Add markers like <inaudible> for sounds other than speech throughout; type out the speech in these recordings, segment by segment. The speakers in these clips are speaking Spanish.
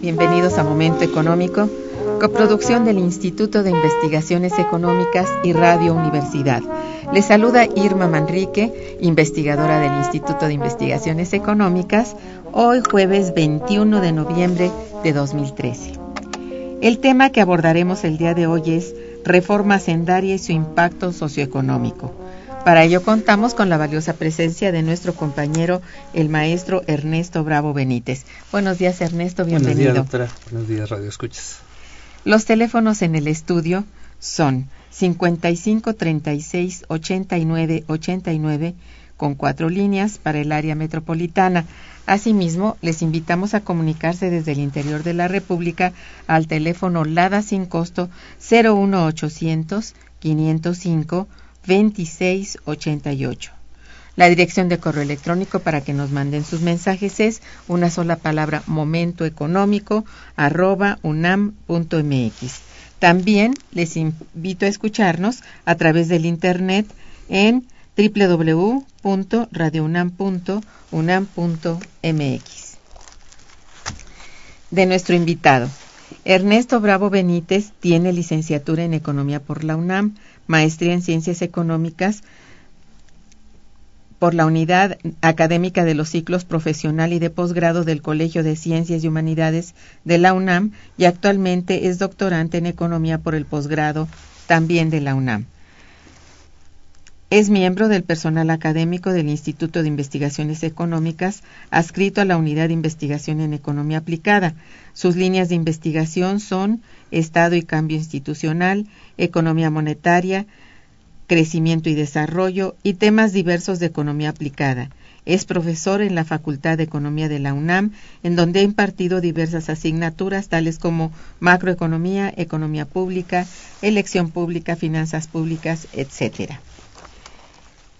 Bienvenidos a Momento Económico, coproducción del Instituto de Investigaciones Económicas y Radio Universidad. Les saluda Irma Manrique, investigadora del Instituto de Investigaciones Económicas, hoy jueves 21 de noviembre de 2013. El tema que abordaremos el día de hoy es reforma sendaria y su impacto socioeconómico. Para ello contamos con la valiosa presencia de nuestro compañero, el maestro Ernesto Bravo Benítez. Buenos días, Ernesto, bienvenido. Buenos días, doctora. Buenos días, Radio Escuchas. Los teléfonos en el estudio son 55 36 89 89 con cuatro líneas para el área metropolitana. Asimismo, les invitamos a comunicarse desde el interior de la República al teléfono LADA sin costo 01800 505 2688. La dirección de correo electrónico para que nos manden sus mensajes es una sola palabra momentoeconómico arroba unam.mx. También les invito a escucharnos a través del internet en www.radiounam.unam.mx. De nuestro invitado. Ernesto Bravo Benítez tiene licenciatura en Economía por la UNAM, maestría en Ciencias Económicas por la Unidad Académica de los Ciclos Profesional y de Posgrado del Colegio de Ciencias y Humanidades de la UNAM y actualmente es doctorante en Economía por el posgrado también de la UNAM. Es miembro del personal académico del Instituto de Investigaciones Económicas, adscrito a la Unidad de Investigación en Economía Aplicada. Sus líneas de investigación son Estado y Cambio Institucional, Economía Monetaria, Crecimiento y Desarrollo y temas diversos de economía aplicada. Es profesor en la Facultad de Economía de la UNAM, en donde ha impartido diversas asignaturas tales como macroeconomía, economía pública, elección pública, finanzas públicas, etcétera.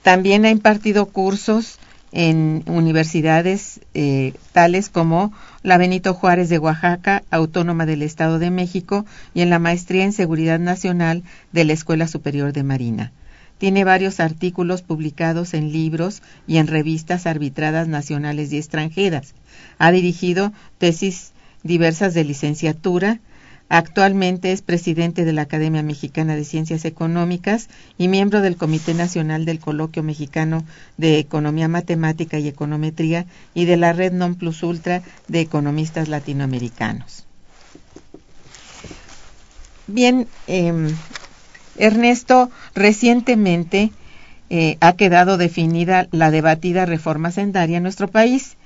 También ha impartido cursos en universidades eh, tales como la Benito Juárez de Oaxaca, Autónoma del Estado de México, y en la Maestría en Seguridad Nacional de la Escuela Superior de Marina. Tiene varios artículos publicados en libros y en revistas arbitradas nacionales y extranjeras. Ha dirigido tesis diversas de licenciatura, Actualmente es presidente de la Academia Mexicana de Ciencias Económicas y miembro del Comité Nacional del Coloquio Mexicano de Economía Matemática y Econometría y de la Red Non Plus Ultra de Economistas Latinoamericanos. Bien, eh, Ernesto, recientemente eh, ha quedado definida la debatida reforma sendaria en nuestro país,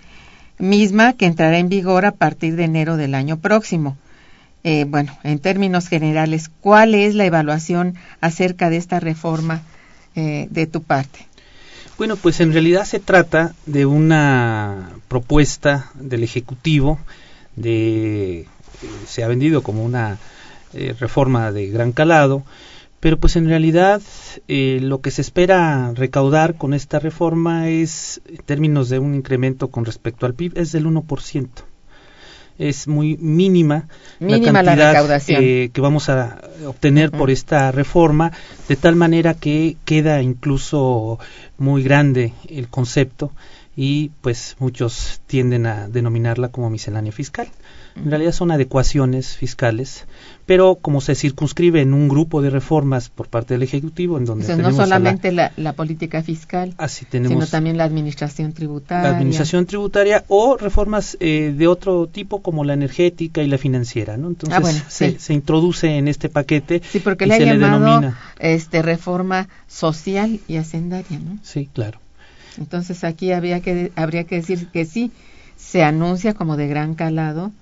misma que entrará en vigor a partir de enero del año próximo. Eh, bueno, en términos generales, ¿cuál es la evaluación acerca de esta reforma eh, de tu parte? Bueno, pues en realidad se trata de una propuesta del Ejecutivo, de, eh, se ha vendido como una reforma de gran calado, pero pues en realidad lo que se espera recaudar con esta reforma es, en términos de un incremento con respecto al PIB, es del 1% es muy mínima, mínima la cantidad eh, que vamos a obtener por esta reforma, de tal manera que queda incluso muy grande el concepto y pues muchos tienden a denominarla como miscelánea fiscal. En realidad son adecuaciones fiscales, pero como se circunscribe en un grupo de reformas por parte del Ejecutivo, en donde no solamente la, política fiscal, así tenemos sino también la administración tributaria. La administración tributaria o reformas eh, de otro tipo como la energética y la financiera, ¿no? Entonces ah, se, introduce en este paquete sí, porque y le se le denomina este reforma social y hacendaria, ¿no? Sí, claro. Entonces aquí habría que habría que decir que sí se anuncia como de gran calado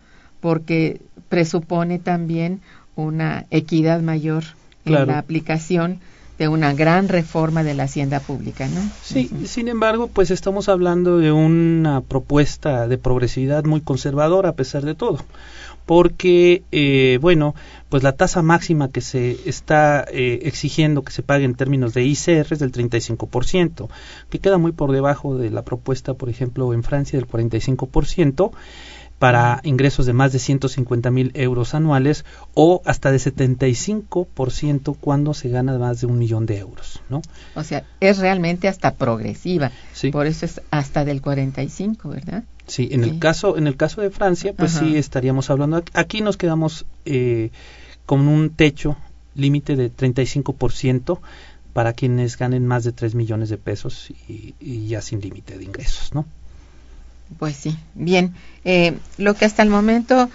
porque presupone también una equidad mayor en la aplicación de una gran reforma de la hacienda pública, ¿no? Sí, sin embargo, pues estamos hablando de una propuesta de progresividad muy conservadora a pesar de todo, porque, eh, bueno, pues la tasa máxima que se está eh, exigiendo que se pague en términos de ICR es del 35%, que queda muy por debajo de la propuesta, por ejemplo, en Francia del 45%, para ingresos de más de 150 mil euros anuales o hasta de 75% cuando se gana más de un millón de euros, ¿no? O sea, es realmente hasta progresiva. Sí. Por eso es hasta del 45, ¿verdad? Sí, en el caso en el caso de Francia, pues sí estaríamos hablando aquí nos quedamos eh, con un techo límite de 35% para quienes ganen más de 3 millones de pesos y, y ya sin límite de ingresos, ¿no? Pues sí, bien. Eh, lo que hasta el momento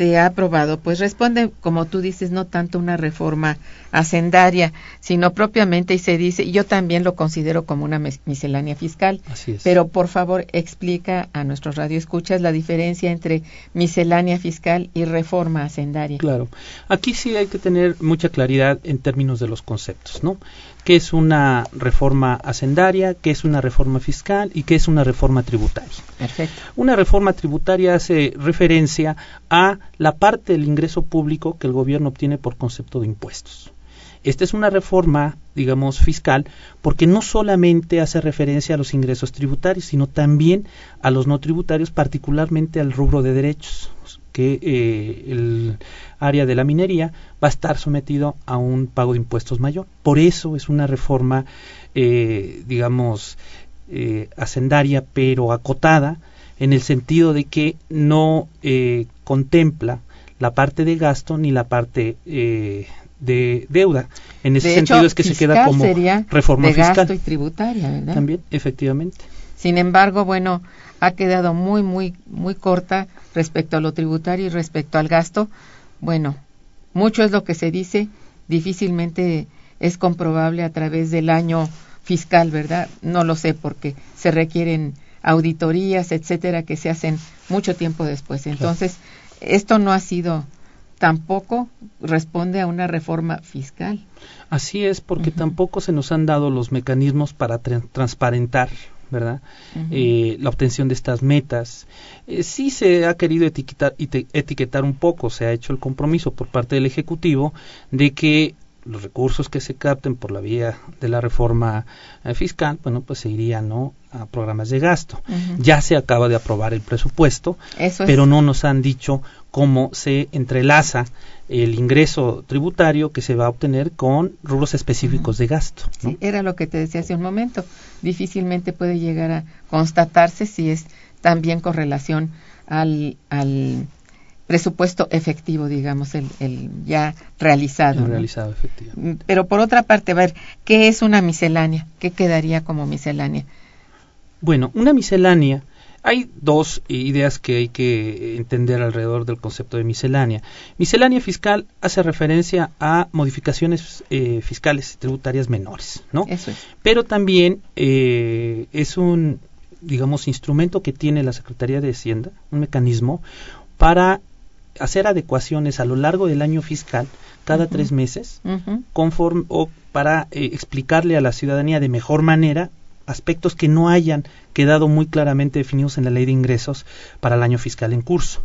se ha aprobado, pues responde, como tú dices, no tanto una reforma hacendaria, sino propiamente, y se dice, yo también lo considero como una miscelánea fiscal. Así es. Pero por favor, explica a nuestros radioescuchas la diferencia entre miscelánea fiscal y reforma hacendaria. Claro. Aquí sí hay que tener mucha claridad en términos de los conceptos, ¿no? Qué es una reforma hacendaria, qué es una reforma fiscal y qué es una reforma tributaria. Perfecto. Una reforma tributaria hace referencia a la parte del ingreso público que el gobierno obtiene por concepto de impuestos. Esta es una reforma, digamos, fiscal, porque no solamente hace referencia a los ingresos tributarios, sino también a los no tributarios, particularmente al rubro de derechos que eh, el área de la minería va a estar sometido a un pago de impuestos mayor. Por eso es una reforma, eh, digamos, eh, hacendaria, pero acotada, en el sentido de que no contempla la parte de gasto ni la parte de deuda. En ese sentido es que se queda como reforma de fiscal. Gasto y tributaria, ¿verdad? También, efectivamente. Sin embargo, bueno, ha quedado muy, muy, muy corta respecto a lo tributario y respecto al gasto. Bueno, mucho es lo que se dice, difícilmente es comprobable a través del año fiscal, ¿verdad? No lo sé porque se requieren auditorías, etcétera, que se hacen mucho tiempo después. Entonces, esto no ha sido tampoco responde a una reforma fiscal. Así es, porque tampoco se nos han dado los mecanismos para transparentar ¿verdad? Eh, la obtención de estas metas. Eh, sí se ha querido etiquetar, etiquetar un poco, se ha hecho el compromiso por parte del Ejecutivo de que los recursos que se capten por la vía de la reforma eh, fiscal, bueno, pues se irían ¿no? a programas de gasto. Ya se acaba de aprobar el presupuesto, pero no nos han dicho cómo se entrelaza el ingreso tributario que se va a obtener con rubros específicos de gasto. Sí, era lo que te decía hace un momento. Difícilmente puede llegar a constatarse si es también con relación al, al presupuesto efectivo, digamos, el, el ya realizado. El realizado, efectivo. Mm, Pero por otra parte, a ver, ¿qué es una miscelánea? ¿Qué quedaría como miscelánea? Bueno, una miscelánea, hay dos ideas que hay que entender alrededor del concepto de miscelánea. Miscelánea fiscal hace referencia a modificaciones eh, fiscales y tributarias menores, ¿no? Eso es. Pero también eh, es un, digamos, instrumento que tiene la Secretaría de Hacienda, un mecanismo para hacer adecuaciones a lo largo del año fiscal cada tres meses Ujú. conforme o para eh, explicarle a la ciudadanía de mejor manera aspectos que no hayan quedado muy claramente definidos en la ley de ingresos para el año fiscal en curso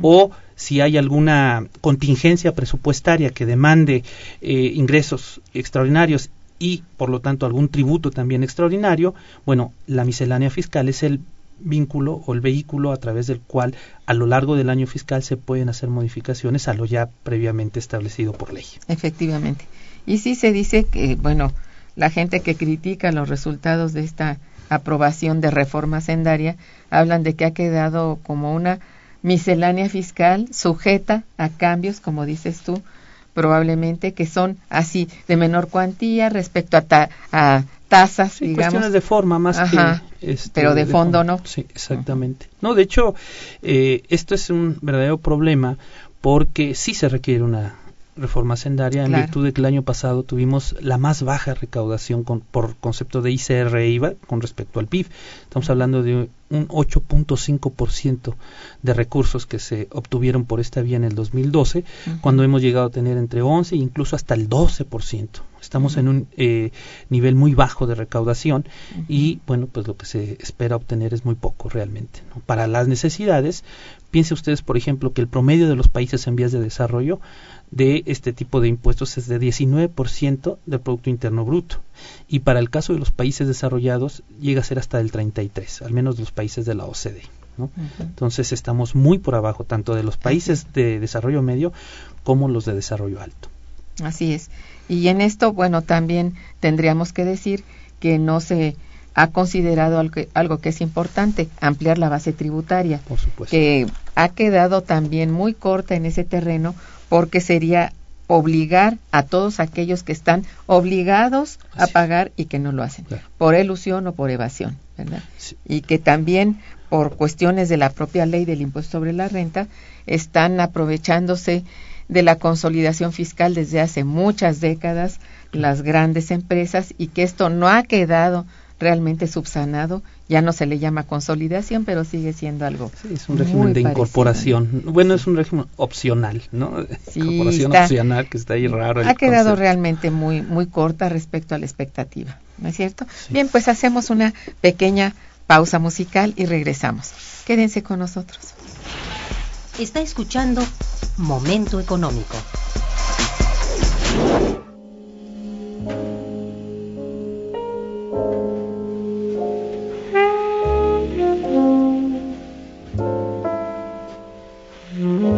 o si hay alguna contingencia presupuestaria que demande eh, ingresos extraordinarios y por lo tanto algún tributo también extraordinario, bueno, la miscelánea fiscal es el vínculo o el vehículo a través del cual a lo largo del año fiscal se pueden hacer modificaciones a lo ya previamente establecido por ley. Efectivamente. Y sí se dice que, bueno, la gente que critica los resultados de esta aprobación de reforma sendaria hablan de que ha quedado como una miscelánea fiscal sujeta a cambios, como dices tú, probablemente que son así de menor cuantía respecto a, ta- a tasas, Sí, digamos. cuestiones de forma más Ajá, que este, pero de fondo no. Sí, exactamente. No, de hecho, eh, esto es un verdadero problema porque sí se requiere una reforma sendaria en virtud de que el año pasado tuvimos la más baja recaudación con- por concepto de ICR e IVA con respecto al PIB. Estamos hablando de un 8.5% de recursos que se obtuvieron por esta vía en el 2012, Ujú. cuando hemos llegado a tener entre 11 e incluso hasta el 12%. Estamos en un eh, nivel muy bajo de recaudación y bueno, pues lo que se espera obtener es muy poco realmente. ¿no? Para las necesidades, piense ustedes, por ejemplo, que el promedio de los países en vías de desarrollo de este tipo de impuestos es de 19% del Producto Interno Bruto. Y para el caso de los países desarrollados llega a ser hasta el 33%, al menos de los países de la OCDE. ¿no? Entonces estamos muy por abajo, tanto de los países de desarrollo medio como los de desarrollo alto. Así es. Y en esto, bueno, también tendríamos que decir que no se ha considerado algo que, algo que es importante, ampliar la base tributaria, Por supuesto. que ha quedado también muy corta en ese terreno porque sería obligar a todos aquellos que están obligados a pagar y que no lo hacen, Claro. por elusión o por evasión, ¿verdad? Sí. y que también por cuestiones de la propia ley del impuesto sobre la renta están aprovechándose de la consolidación fiscal desde hace muchas décadas las grandes empresas y que esto no ha quedado realmente subsanado, ya no se le llama consolidación, pero sigue siendo algo. Sí, es un muy régimen de parecido. incorporación. Bueno, es un régimen opcional, ¿no? Sí, <laughs> Incorporación está- opcional que está ahí raro. Ha quedado concepto. realmente muy muy corta respecto a la expectativa, ¿no es cierto? Sí. Bien, pues hacemos una pequeña pausa musical y regresamos. Quédense con nosotros. Está escuchando Momento Económico.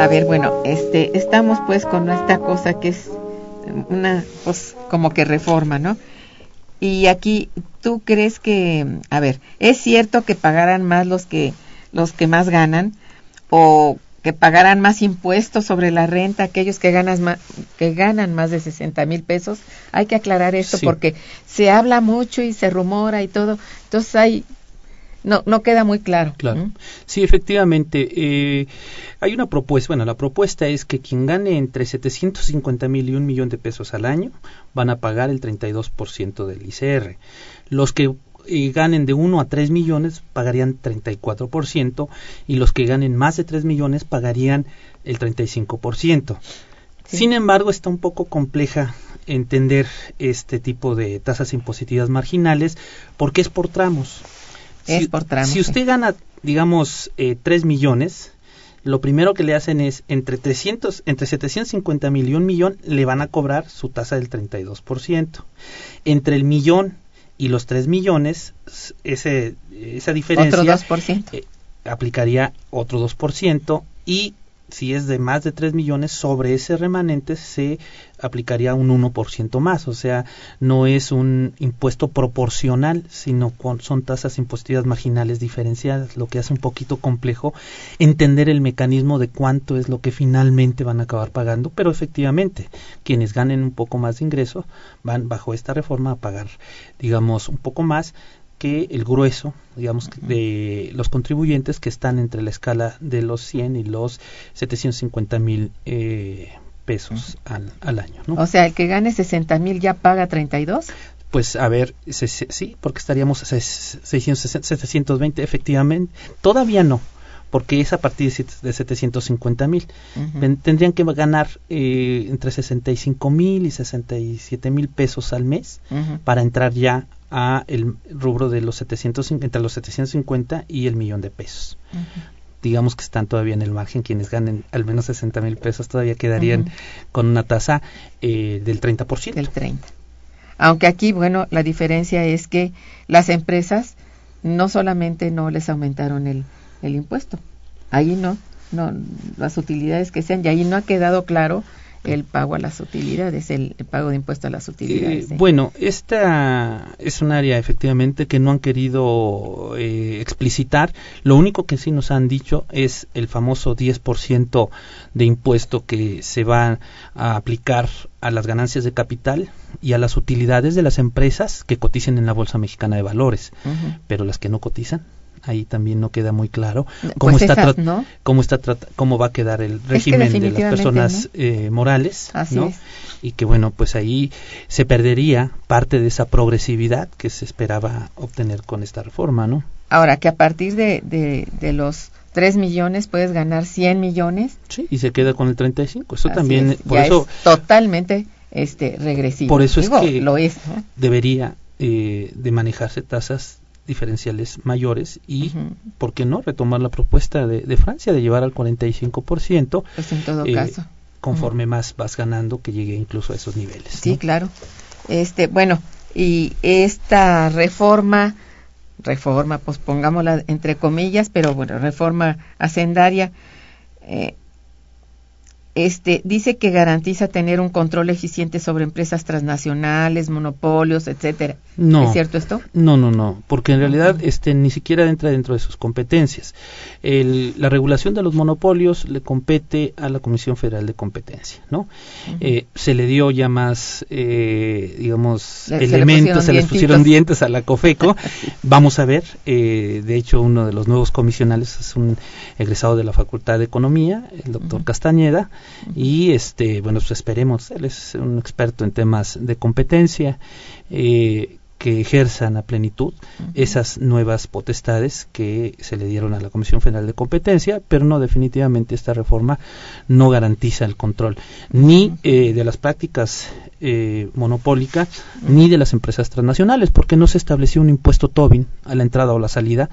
A ver, bueno, este, estamos pues con esta cosa que es una, pues, como que reforma, ¿no? Y aquí, ¿tú crees que, a ver, es cierto que pagaran más los que, los que más ganan o que pagaran más impuestos sobre la renta aquellos que ganan más, que ganan más de 60 mil pesos? Hay que aclarar esto Sí. porque se habla mucho y se rumora y todo, entonces hay, no, no queda muy claro. Claro. Sí, efectivamente. eh, hay una propuesta. Bueno, la propuesta es que quien gane entre 750 mil y un millón de pesos al año van a pagar el 32% del ICR. Los que eh, ganen de 1 a 3 millones pagarían 34% y los que ganen más de 3 millones pagarían el 35%. Sí. Sin embargo, está un poco compleja entender este tipo de tasas impositivas marginales porque es por tramos. Es Si- por tramos, Si usted gana, digamos, eh, 3 millones, lo primero que le hacen es entre 300, entre 750 mil y un millón le van a cobrar su tasa del 32%. Entre el millón y los 3 millones, ese, esa diferencia Otro 2%. eh, aplicaría otro 2% y si es de más de 3 millones, sobre ese remanente se aplicaría un 1% más. O sea, no es un impuesto proporcional, sino con, son tasas impositivas marginales diferenciadas, lo que hace un poquito complejo entender el mecanismo de cuánto es lo que finalmente van a acabar pagando. Pero efectivamente, quienes ganen un poco más de ingreso van bajo esta reforma a pagar, digamos, un poco más que el grueso, digamos, de los contribuyentes que están entre la escala de los 100 y los 750 mil eh, pesos al, al año, ¿no? O sea, el que gane 60 mil ya paga 32. Pues a ver, se- se- sí, porque estaríamos a ses- 660, 720, efectivamente. Todavía no, porque es a partir de siete- de 750 mil. Tendrían que ganar eh, entre 65 mil y 67 mil pesos al mes para entrar ya a el rubro de los 750, entre los 750 y el millón de pesos. Digamos que están todavía en el margen, quienes ganen al menos 60 mil pesos todavía quedarían con una tasa eh, del 30%. del 30. Aunque aquí, bueno, la diferencia es que las empresas no solamente no les aumentaron el, el impuesto, ahí no, no, las utilidades que sean, y ahí no ha quedado claro el pago a las utilidades, el, el pago de impuesto a las utilidades. ¿eh? bueno, esta es un área efectivamente que no han querido eh, explicitar. Lo único que sí nos han dicho es el famoso 10% de impuesto que se va a aplicar a las ganancias de capital y a las utilidades de las empresas que coticen en la Bolsa Mexicana de Valores. Pero las que no cotizan, ahí también no queda muy claro Pues cómo está esas, ¿no? cómo está cómo va a quedar el que régimen de las personas eh, morales Así ¿no? es. y que bueno pues ahí se perdería parte de esa progresividad que se esperaba obtener con esta reforma no Ahora, que a partir de, de, de los 3 millones puedes ganar 100 millones. sí y se queda con el 35 eso así también es, por ya eso es totalmente este regresivo. Por eso es que- lo es, ¿no? debería eh, de manejarse tasas diferenciales mayores y Ujú. por qué no retomar la propuesta de, de Francia de llevar al 45% Pues en todo eh, caso. conforme más vas ganando que llegue incluso a esos niveles Sí, ¿no? claro. Este, bueno, y esta reforma, reforma, pues pongámosla entre comillas, pero bueno, reforma hacendaria, eh, este, dice que garantiza tener un control eficiente sobre empresas transnacionales, monopolios, etcétera. No. ¿Es cierto esto? No, no, no, porque en realidad este ni siquiera entra dentro de sus competencias. El- la regulación de los monopolios le compete a la Comisión Federal de Competencia, ¿no? Eh, se le dio ya más, eh, digamos, Le- se le elementos, pusieron se les pusieron dientes a la COFECO. <laughs> Vamos a ver, eh, de hecho, uno de los nuevos comisionales es un egresado de la Facultad de Economía, el doctor. Castañeda, y este, bueno, pues esperemos, él es un experto en temas de competencia. Eh, que ejerzan a plenitud esas nuevas potestades que se le dieron a la Comisión Federal de Competencia, pero no definitivamente esta reforma no garantiza el control ni eh, de las prácticas eh, monopólicas ni de las empresas transnacionales, porque no se estableció un impuesto Tobin a la entrada o la salida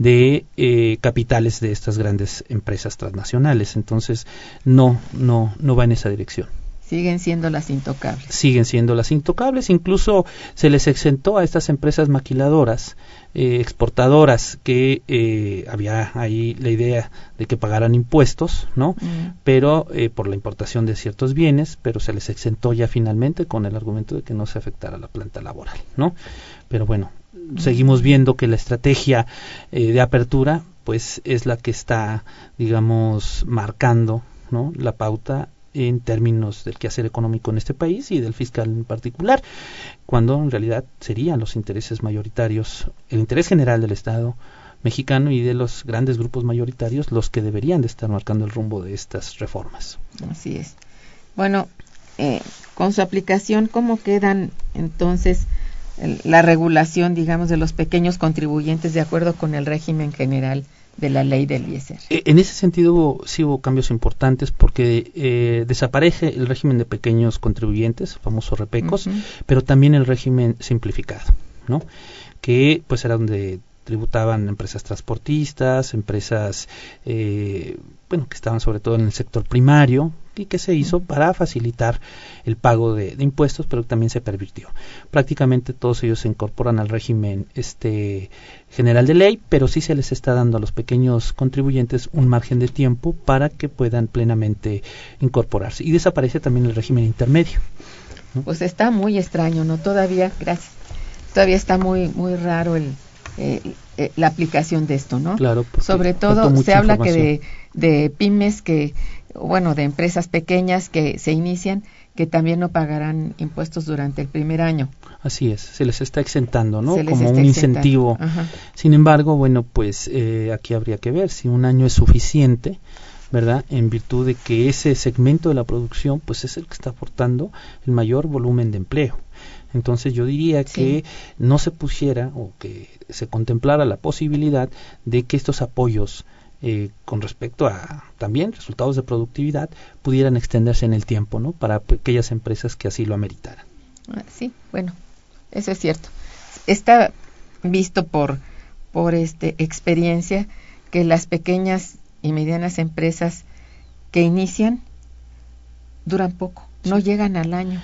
de eh, capitales de estas grandes empresas transnacionales. Entonces, no, no, no va en esa dirección. Siguen siendo las intocables. Siguen siendo las intocables. Incluso se les exentó a estas empresas maquiladoras, eh, exportadoras, que eh, había ahí la idea de que pagaran impuestos, ¿no? Mm. Pero eh, por la importación de ciertos bienes, pero se les exentó ya finalmente con el argumento de que no se afectara la planta laboral, ¿no? Pero bueno, seguimos viendo que la estrategia eh, de apertura, pues es la que está, digamos, marcando, ¿no? La pauta en términos del quehacer económico en este país y del fiscal en particular, cuando en realidad serían los intereses mayoritarios, el interés general del Estado mexicano y de los grandes grupos mayoritarios los que deberían de estar marcando el rumbo de estas reformas. Así es. Bueno, eh, con su aplicación, ¿cómo quedan entonces la regulación, digamos, de los pequeños contribuyentes de acuerdo con el régimen general de la ley del ISR? Eh, En ese sentido hubo- sí hubo cambios importantes porque eh, desaparece el régimen de pequeños contribuyentes, famosos repecos, pero también el régimen simplificado, ¿no? Que pues era donde tributaban empresas transportistas, empresas, eh, bueno, que estaban sobre todo en el sector primario y que se hizo para facilitar el pago de, de impuestos, pero también se pervirtió. Prácticamente todos ellos se incorporan al régimen este general de ley, pero sí se les está dando a los pequeños contribuyentes un margen de tiempo para que puedan plenamente incorporarse. Y desaparece también el régimen intermedio. Pues está muy extraño, ¿no? Todavía, gracias. Todavía está muy muy raro el, eh, eh, la aplicación de esto, ¿no? Claro, Sobre todo se habla que de, de pymes que, bueno, de empresas pequeñas que se inician que también no pagarán impuestos durante el primer año. Así es, se les está exentando, ¿no? Como un incentivo. Sin embargo, bueno, pues eh, aquí habría que ver si un año es suficiente, ¿verdad? En virtud de que ese segmento de la producción, pues es el que está aportando el mayor volumen de empleo. Entonces yo diría que no se pusiera o que se contemplara la posibilidad de que estos apoyos eh, con respecto a también resultados de productividad pudieran extenderse en el tiempo, ¿no? Para aquellas empresas que así lo ameritaran. Ah, Sí, bueno, eso es cierto. Está visto por, por este, experiencia que las pequeñas y medianas empresas que inician duran poco, no llegan al año.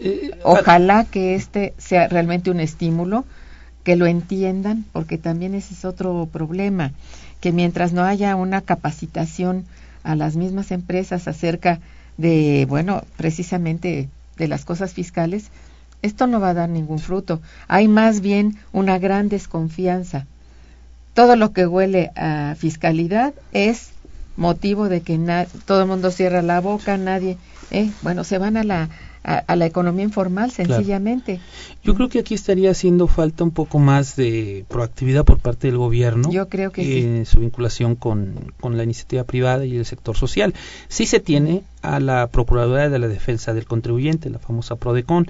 Eh, Ojalá que este sea realmente un estímulo, que lo entiendan, porque también ese es otro problema, que mientras no haya una capacitación a las mismas empresas acerca de, bueno, precisamente de las cosas fiscales, esto no va a dar ningún fruto. Hay más bien una gran desconfianza. Todo lo que huele a fiscalidad es motivo de que todo el mundo cierra la boca, nadie, eh, bueno, se van a la a, a la economía informal sencillamente. Yo creo que aquí estaría haciendo falta un poco más de proactividad por parte del gobierno. Yo creo que sí. su vinculación con, con la iniciativa privada y el sector social. Sí se tiene a la Procuraduría de la Defensa del Contribuyente, la famosa PRODECON,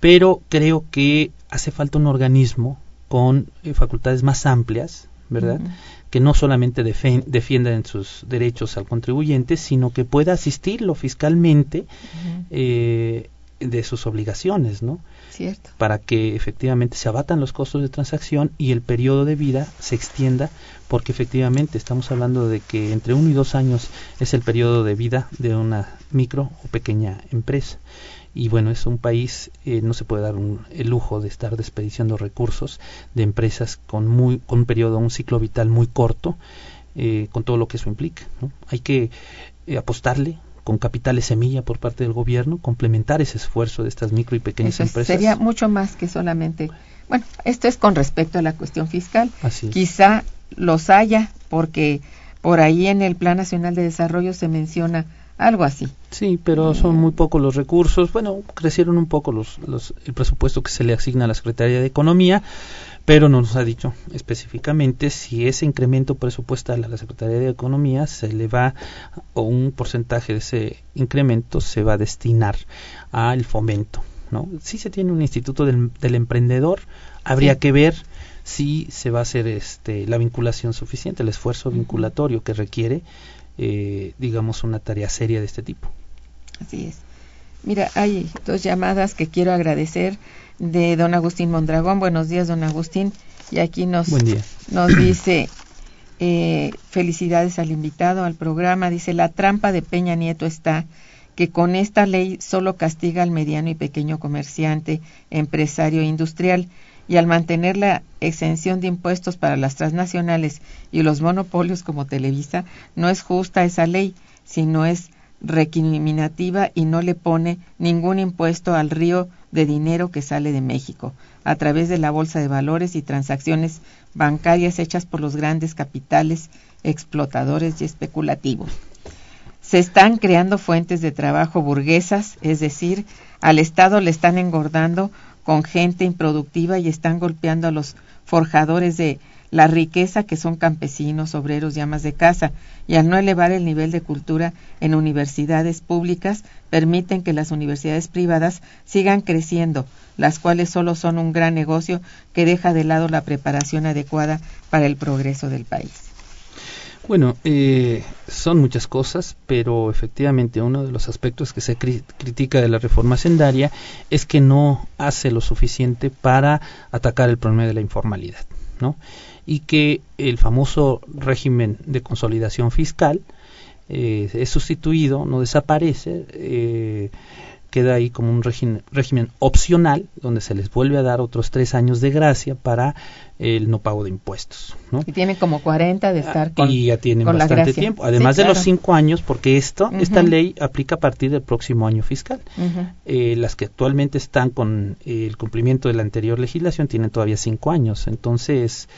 pero creo que hace falta un organismo con eh, facultades más amplias, ¿verdad? Que no solamente defen- defienda en sus derechos al contribuyente, sino que pueda asistirlo fiscalmente eh, de sus obligaciones, ¿no? Cierto. Para que efectivamente se abatan los costos de transacción y el periodo de vida se extienda, porque efectivamente estamos hablando de que entre uno y dos años es el periodo de vida de una micro o pequeña empresa. Y bueno, es un país, eh, no se puede dar un- el lujo de estar desperdiciando recursos de empresas con, muy, con un periodo, un ciclo vital muy corto, eh, con todo lo que eso implica. ¿no? Hay que eh, apostarle con capitales semilla por parte del gobierno, complementar ese esfuerzo de estas micro y pequeñas Eso empresas. sería mucho más que solamente. Bueno, esto es con respecto a la cuestión fiscal. Así. Quizá los haya, porque por ahí en el Plan Nacional de Desarrollo se menciona algo así. Sí, pero son muy pocos los recursos. Bueno, crecieron un poco los, los, el presupuesto que se le asigna a la Secretaría de Economía, pero no nos ha dicho específicamente si ese incremento presupuestal a la Secretaría de Economía se le va, o un porcentaje de ese incremento se va a destinar al fomento ¿no? Sí se tiene un instituto del, del emprendedor, habría que ver si se va a hacer este, la vinculación suficiente, el esfuerzo vinculatorio que requiere, eh, digamos, una tarea seria de este tipo. Así es. Mira, hay dos llamadas que quiero agradecer de don Agustín Mondragón. Buenos días, don Agustín. Y aquí nos, nos dice, eh, felicidades al invitado al programa. Dice, la trampa de Peña Nieto está que con esta ley solo castiga al mediano y pequeño comerciante, empresario e industrial, y al mantener la exención de impuestos para las transnacionales y los monopolios como Televisa, no es justa esa ley, sino es recriminativa y no le pone ningún impuesto al río de dinero que sale de México a través de la bolsa de valores y transacciones bancarias hechas por los grandes capitales explotadores y especulativos. Se están creando fuentes de trabajo burguesas, es decir, al Estado le están engordando con gente improductiva y están golpeando a los forjadores de la riqueza que son campesinos, obreros y amas de casa, y al no elevar el nivel de cultura en universidades públicas, permiten que las universidades privadas sigan creciendo, las cuales solo son un gran negocio que deja de lado la preparación adecuada para el progreso del país. Bueno, eh, son muchas cosas, pero efectivamente uno de los aspectos que se critica de la reforma sendaria es que no hace lo suficiente para atacar el problema de la informalidad, ¿no? y que el famoso régimen de consolidación fiscal eh, es sustituido, no desaparece, eh, queda ahí como un régimen, régimen, opcional donde se les vuelve a dar otros tres años de gracia para el no pago de impuestos. ¿no? Y tiene como 40 de estar con Y ya tienen bastante tiempo, además de los cinco años, porque esto, esta ley aplica a partir del próximo año fiscal. eh, las que actualmente están con el cumplimiento de la anterior legislación tienen todavía cinco años. Entonces,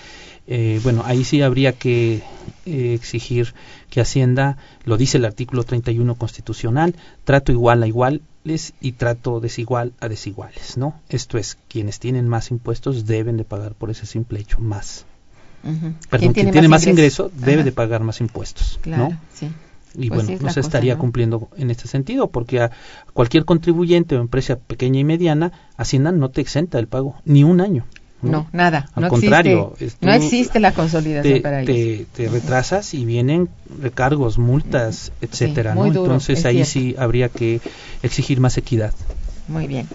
eh, bueno, ahí sí habría que eh, exigir que Hacienda, lo dice el artículo 31 constitucional, trato igual a iguales y trato desigual a desiguales, ¿no? Esto es, quienes tienen más impuestos deben de pagar por ese simple hecho más. Perdón, quien tiene, más ingreso, debe de pagar más impuestos, ¿no? Sí. Y pues bueno, no se estaría cumpliendo en este sentido, porque a cualquier contribuyente o empresa pequeña y mediana, Hacienda no te exenta el pago ni un año. No, nada. Al contrario, no existe la consolidación te, para te, te, retrasas y vienen recargos, multas, etcétera. ¿no? Entonces ahí sí habría que exigir más equidad. Muy bien.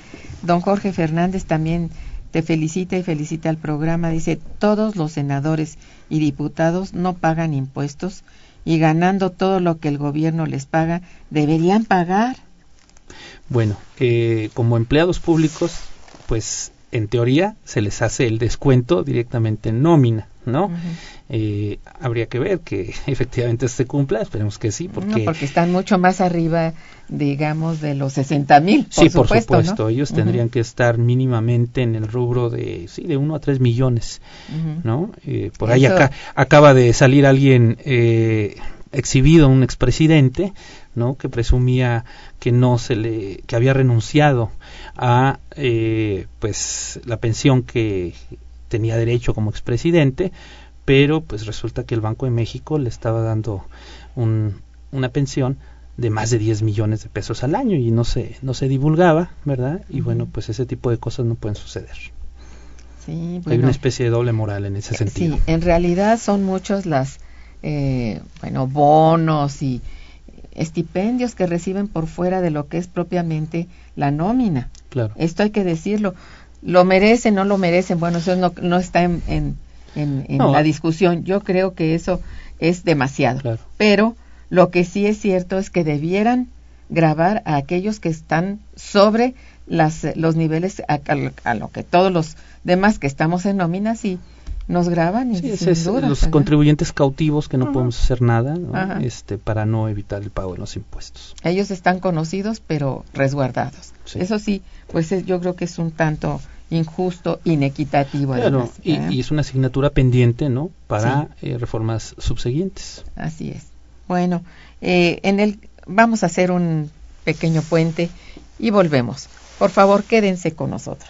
Don Jorge Fernández también te felicita y felicita al programa. Dice, todos los senadores y diputados no pagan impuestos y ganando todo lo que el gobierno les paga, deberían pagar. Bueno, eh, como empleados públicos, pues en teoría se les hace el descuento directamente en nómina, ¿no? eh, habría que ver que <laughs> efectivamente se cumpla, esperemos que sí, porque... No, porque están mucho más arriba, digamos, de los 60 mil. Sí, por supuesto, ellos tendrían que estar mínimamente en el rubro de, sí, de 1 a 3 millones, ¿no? Eh, por ahí acá acaba de salir alguien eh, exhibido, un expresidente, ¿no? que presumía que no se le que había renunciado a eh, pues la pensión que tenía derecho como expresidente pero pues resulta que el Banco de México le estaba dando un, una pensión de más de 10 millones de pesos al año y no se no se divulgaba verdad y bueno pues ese tipo de cosas no pueden suceder. Sí, hay una especie de doble moral en ese sentido. sí en realidad son muchos las eh, bueno bonos y estipendios que reciben por fuera de lo que es propiamente la nómina. Claro. Esto hay que decirlo. Lo merecen, no lo merecen. Bueno, eso no, no está en, en, en, la discusión. Yo creo que eso es demasiado. Claro. Pero lo que sí es cierto es que debieran grabar a aquellos que están sobre las, los niveles a, a, lo que todos los demás que estamos en nóminas y nos graban y sí, es, los contribuyentes cautivos que no podemos hacer nada ¿no? este para no evitar el pago de los impuestos. Ellos están conocidos pero resguardados. Sí. eso sí pues es, yo creo que es un tanto injusto inequitativo claro, además, y, y, es una asignatura pendiente no para sí. eh, reformas subsiguientes. Así es. Bueno eh, en el vamos a hacer un pequeño puente y volvemos. Por favor quédense con nosotros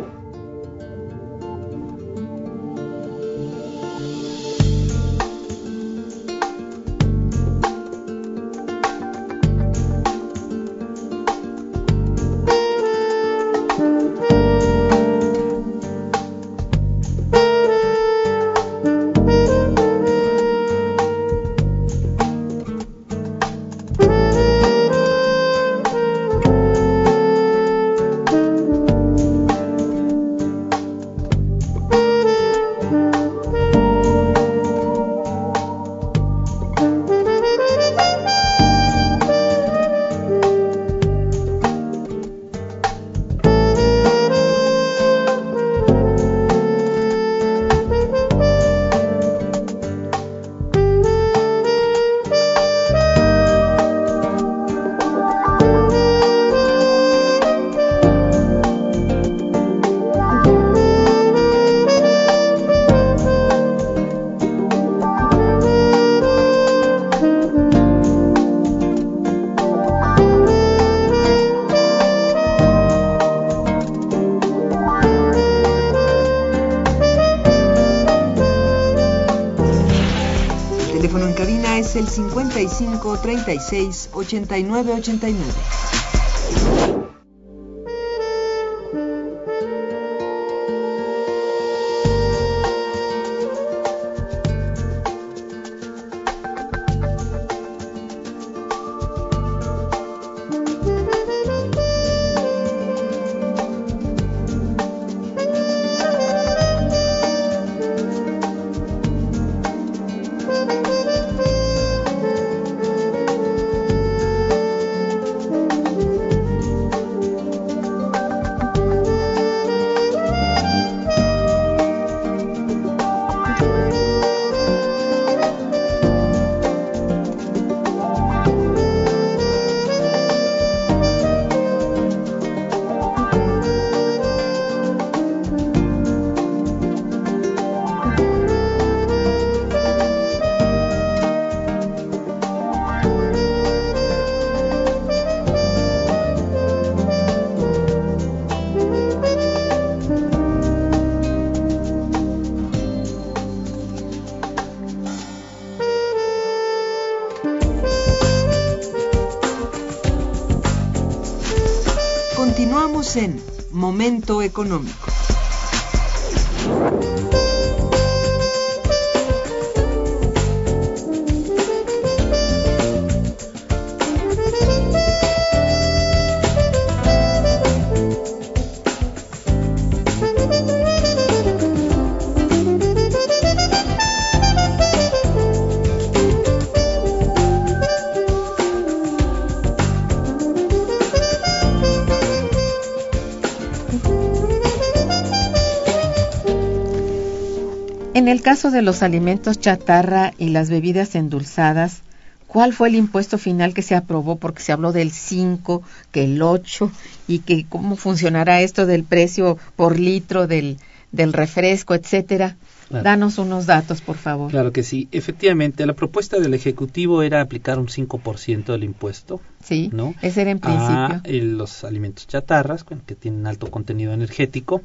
55 36 89 89. Económico. El caso de los alimentos chatarra y las bebidas endulzadas, ¿cuál fue el impuesto final que se aprobó? Porque se habló del 5, que el 8 y que cómo funcionará esto del precio por litro del, del refresco, etcétera. Claro. Danos unos datos, por favor. Claro que sí. Efectivamente, la propuesta del Ejecutivo era aplicar un 5% del impuesto Sí, ¿no? ese era en a principio. eh, los alimentos chatarras, que tienen alto contenido energético,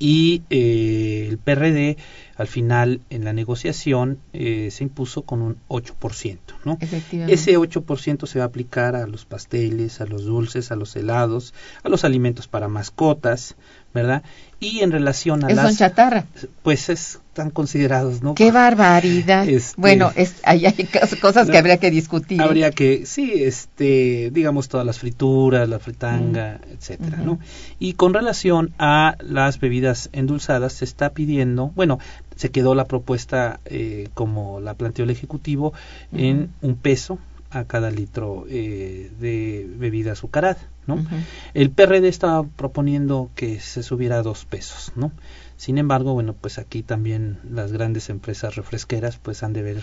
y eh, el PRD al final en la negociación eh, se impuso con un 8%, ¿no? Efectivamente. Ese 8% se va a aplicar a los pasteles, a los dulces, a los helados, a los alimentos para mascotas, ¿verdad? Y en relación a Es las chatarra. pues están considerados, ¿no? ¡Qué barbaridad! Este- Bueno, es, ahí hay cos- cosas que No, habría que discutir. Habría que, sí, este, digamos todas las frituras, la fritanga, etcétera. ¿no? Y con relación a las bebidas endulzadas se está pidiendo, bueno, se quedó la propuesta eh, como la planteó el ejecutivo en un peso a cada litro eh, de bebida azucarada, ¿no? El PRD estaba proponiendo que se subiera a dos pesos, ¿no? Sin embargo, bueno, pues aquí también las grandes empresas refresqueras pues han de haber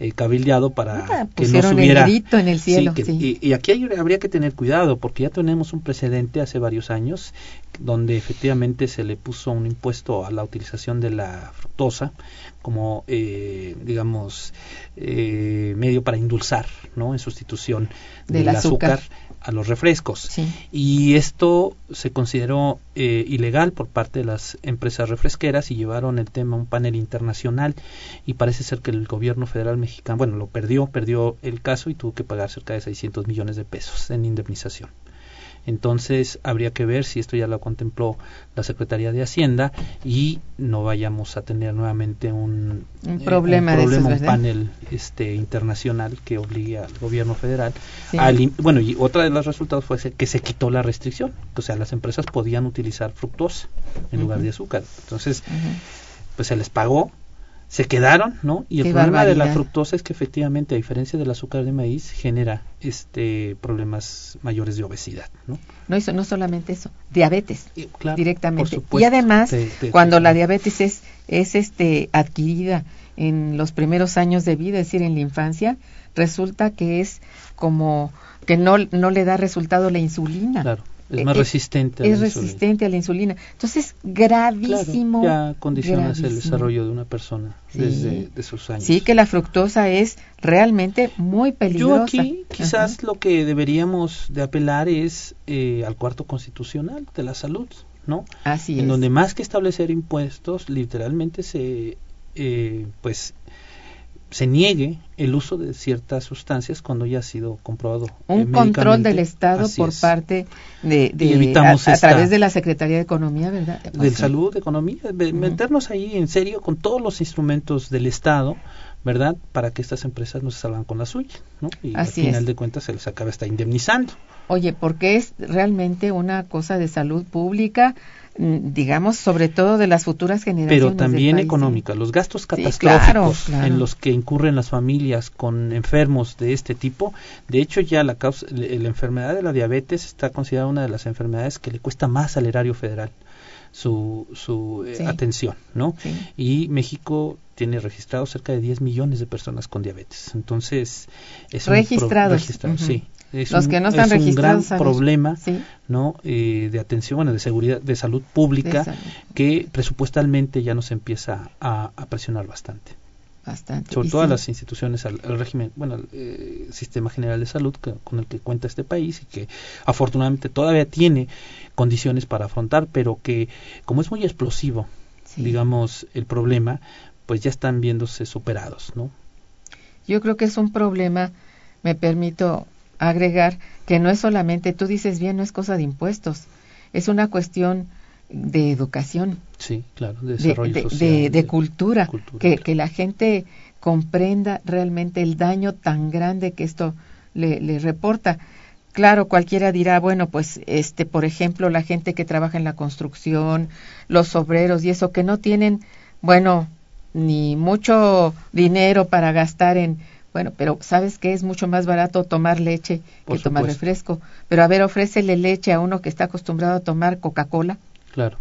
eh, cabildeado para Ah, que no el subiera. grito en el cielo, que- sí. Y, y aquí hay- habría que tener cuidado porque ya tenemos un precedente hace varios años donde efectivamente se le puso un impuesto a la utilización de la fructosa como, eh, digamos, eh, medio para endulzar, ¿no? En sustitución Del del, azúcar. azúcar. A los refrescos. Sí. Y esto se consideró eh, ilegal por parte de las empresas refresqueras y llevaron el tema a un panel internacional y parece ser que el gobierno federal mexicano, bueno, lo perdió, perdió el caso y tuvo que pagar cerca de 600 millones de pesos en indemnización. Entonces habría que ver si esto ya lo contempló la Secretaría de Hacienda y no vayamos a tener nuevamente un, Un eh, problema de esos, problema, un ¿verdad? panel este internacional que obligue al gobierno federal Sí. a bueno y otra de los resultados fue que se quitó la restricción o sea las empresas podían utilizar fructosa en lugar de azúcar entonces pues se les pagó se quedaron no y el problema de la fructosa es que efectivamente a diferencia del azúcar de maíz genera este problemas mayores de obesidad no No, eso, no solamente eso, diabetes. Y, claro, directamente. y además, te- te- cuando te- la diabetes es, es este, adquirida en los primeros años de vida, es decir, en la infancia, resulta que es como que no, no le da resultado la insulina. claro es Eh, más eh, resistente a Es la insulina. resistente a la insulina. Entonces, Claro, gravísimo. ya condicionas el desarrollo de una persona Sí. desde de sus años Sí, que la fructosa es realmente muy peligrosa. Yo aquí quizás Ajá. lo que deberíamos de apelar es eh, al cuarto constitucional de la salud, ¿no? Así en es. donde más que establecer impuestos, literalmente se, eh, pues, se niegue el uso de ciertas sustancias cuando ya ha sido comprobado. Un eh, control del. Estado por es. parte de, de- Y evitamos a, a través de la Secretaría de Economía, ¿verdad? de Pues sí. salud, economía, de meternos ahí en serio con todos los instrumentos del Estado, ¿verdad? Para que estas empresas no se salgan con la suya, ¿no? Y Así al final es. de cuentas se les acaba está indemnizando. Oye, porque es realmente una cosa de salud pública, digamos, sobre todo de las futuras generaciones. pero también país, ¿sí? económica. Los gastos Sí, catastróficos claro, claro. en los que incurren las familias con enfermos de este tipo, de hecho ya la causa, la enfermedad de la diabetes está considerada una de las enfermedades que le cuesta más al erario federal su, su eh, atención, ¿no? Sí. Y México tiene registrados cerca de 10 millones de personas con diabetes. Entonces, es un pro- Registrados, sí. Es Los un, que no están es un gran problema, Sí, ¿no? Eh, de atención, bueno, de seguridad, de salud de pública salud, que presupuestalmente ya nos empieza a, a presionar bastante. bastante. Sobre Y todas sí, las instituciones, al, al régimen, bueno, al eh, sistema general de salud que- con el que cuenta este país y que afortunadamente todavía tiene condiciones para afrontar, pero que como es muy explosivo, sí. digamos, el problema, pues ya están viéndose superados, ¿no? Yo creo que es un problema, me permito agregar, que no es solamente, tú dices bien, no es cosa de impuestos, es una cuestión de educación, Sí, claro, de de, desarrollo de- social. de- de cultura, cultura, que, claro. que la gente comprenda realmente el daño tan grande que esto le, le reporta. Claro, cualquiera dirá, bueno, pues, este, por ejemplo, la gente que trabaja en la construcción, los obreros y eso, que no tienen, bueno, ni mucho dinero para gastar en, bueno, pero ¿sabes qué? Es mucho más barato tomar leche Por que tomar refresco. Pero a ver, ofrécele leche a uno que está acostumbrado a tomar Coca-Cola. Claro.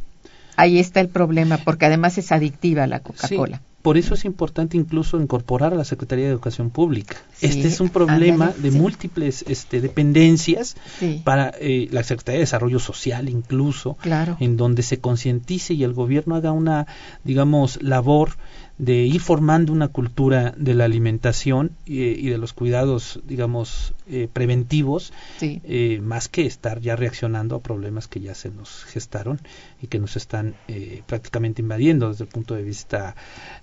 Ahí está el problema, porque además es adictiva la Sí, Coca-Cola. por eso es importante incluso incorporar a la Secretaría de Educación Pública. Sí, este es un problema ándale, de sí. múltiples este, dependencias Sí, para eh, la Secretaría de Desarrollo Social incluso, claro. en donde se concientice y el gobierno haga una, digamos, labor de ir formando una cultura de la alimentación y, y de los cuidados, digamos, eh, preventivos, Sí, eh, más que estar ya reaccionando a problemas que ya se nos gestaron y que nos están eh, prácticamente invadiendo desde el punto de vista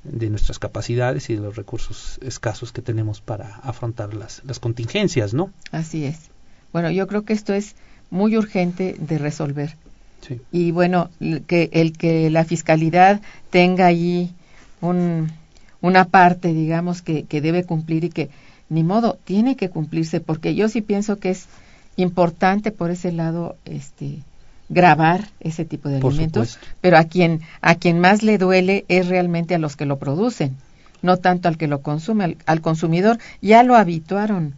de nuestras capacidades y de los recursos escasos que tenemos para afrontar las, las contingencias, ¿no? así es. Bueno, yo creo que esto es muy urgente de resolver. Sí. Y bueno, que el que la fiscalidad tenga allí un, una parte, digamos, que, que debe cumplir y que ni modo, tiene que cumplirse, porque yo sí pienso que es importante por ese lado este grabar ese tipo de Por alimentos, supuesto. pero a quien a quien más le duele es realmente a los que lo producen, no tanto al que lo consume, al, al consumidor ya lo habituaron.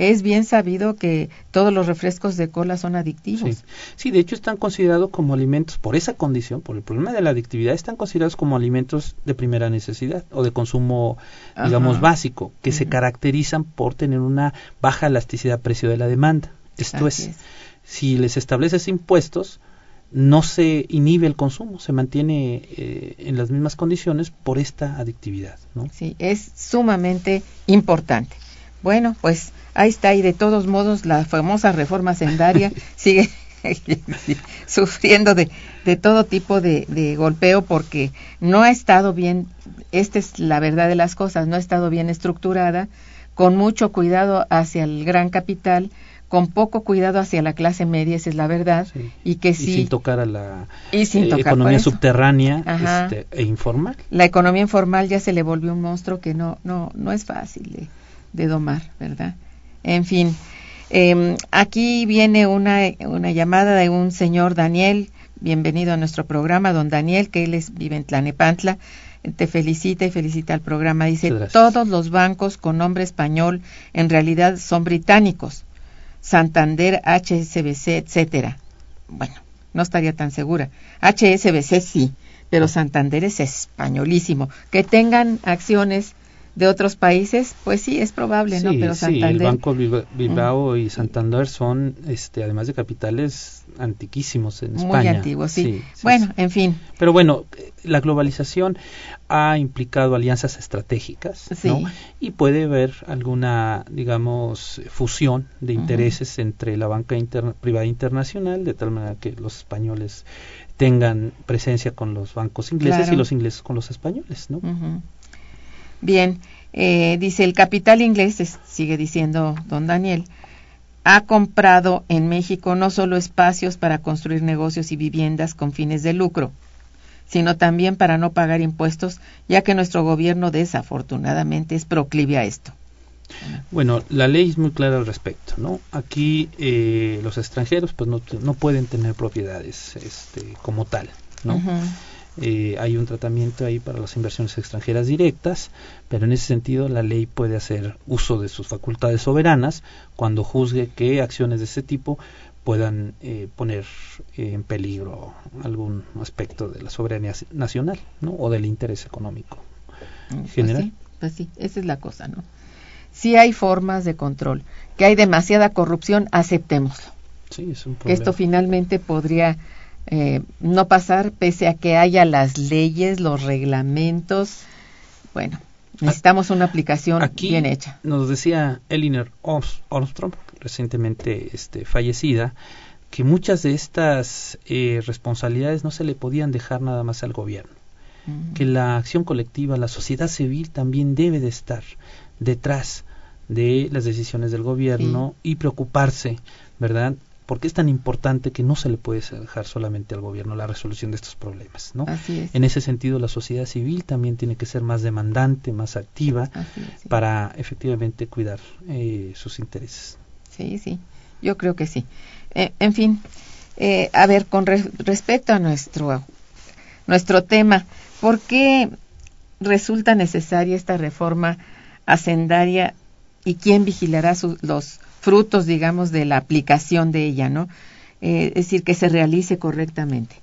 Es bien sabido que todos los refrescos de cola son adictivos. Sí. sí, de hecho están considerados como alimentos, por esa condición, por el problema de la adictividad, están considerados como alimentos de primera necesidad o de consumo, digamos, básico, que se caracterizan por tener una baja elasticidad precio de la demanda. Esto es. si les estableces impuestos, no se inhibe el consumo, se mantiene eh, en las mismas condiciones por esta adictividad, ¿no? Sí, es sumamente importante. Bueno, pues ahí está, y de todos modos la famosa reforma sendaria <laughs> sigue <laughs> sufriendo de, de todo tipo de, de golpeo porque no ha estado bien, esta es la verdad de las cosas, no ha estado bien estructurada, con mucho cuidado hacia el gran capital, con poco cuidado hacia la clase media, esa es la verdad, Sí. y que Y sí, sin tocar a la y sin eh, tocar economía subterránea este, e informal. la economía informal ya se le volvió un monstruo que no no no es fácil de, de domar, ¿verdad? En fin, eh, aquí viene una, una llamada de un señor Daniel, bienvenido a nuestro programa, don Daniel, que él es, vive en Tlanepantla, te felicita y felicita al programa. Dice, gracias. todos los bancos con nombre español en realidad son británicos, Santander, HSBC, etcétera. Bueno, no estaría tan segura. HSBC sí, pero Santander es españolísimo. Que tengan acciones de otros países, pues sí, es probable, ¿no? Sí, Pero sí, el Santander... Banco Bilba- Bilbao y Santander son, este, además de capitales antiquísimos en muy España. antiguos, sí. sí, bueno, en fin, Pero bueno, la globalización ha implicado alianzas estratégicas, Sí. ¿no? Y puede haber alguna, digamos, fusión de intereses entre la banca interna- privada internacional, de tal manera que los españoles tengan presencia con los bancos ingleses Claro. y los ingleses con los españoles, ¿no? Ujú. Bien, eh, dice el capital inglés, sigue diciendo don Daniel, ha comprado en México no solo espacios para construir negocios y viviendas con fines de lucro, sino también para no pagar impuestos, ya que nuestro gobierno desafortunadamente es proclive a esto. Bueno, la ley es muy clara al respecto, ¿no? Aquí eh, los extranjeros pues no, no pueden tener propiedades este, como tal, ¿no? Eh, hay un tratamiento ahí para las inversiones extranjeras directas, pero en ese sentido la ley puede hacer uso de sus facultades soberanas cuando juzgue que acciones de ese tipo puedan eh, poner eh, en peligro algún aspecto de la soberanía nacional ¿no? o del interés económico. Pues general. sí, pues sí, esa es la cosa, ¿no? Si hay formas de control, que hay demasiada corrupción, aceptémoslo. Sí, es un Que esto finalmente podría eh, no pasar pese a que haya las leyes, los reglamentos. Bueno, necesitamos una aplicación Aquí bien hecha. nos decía Elinor Armstrong, recientemente este, fallecida, que muchas de estas eh, responsabilidades no se le podían dejar nada más al gobierno. Que la acción colectiva, la sociedad civil también debe de estar detrás de las decisiones del gobierno y preocuparse, ¿verdad? Porque es tan importante que no se le puede dejar solamente al gobierno la resolución de estos problemas, ¿no? Así es. En ese sentido, la sociedad civil también tiene que ser más demandante, más activa sí. para efectivamente cuidar eh, sus intereses. Sí, sí, yo creo que sí. Eh, en fin, eh, a ver, con re- respecto a nuestro, nuestro tema, ¿por qué resulta necesaria esta reforma hacendaria y quién vigilará su- los frutos, digamos, de la aplicación de ella, ¿no? Eh, es decir, que se realice correctamente.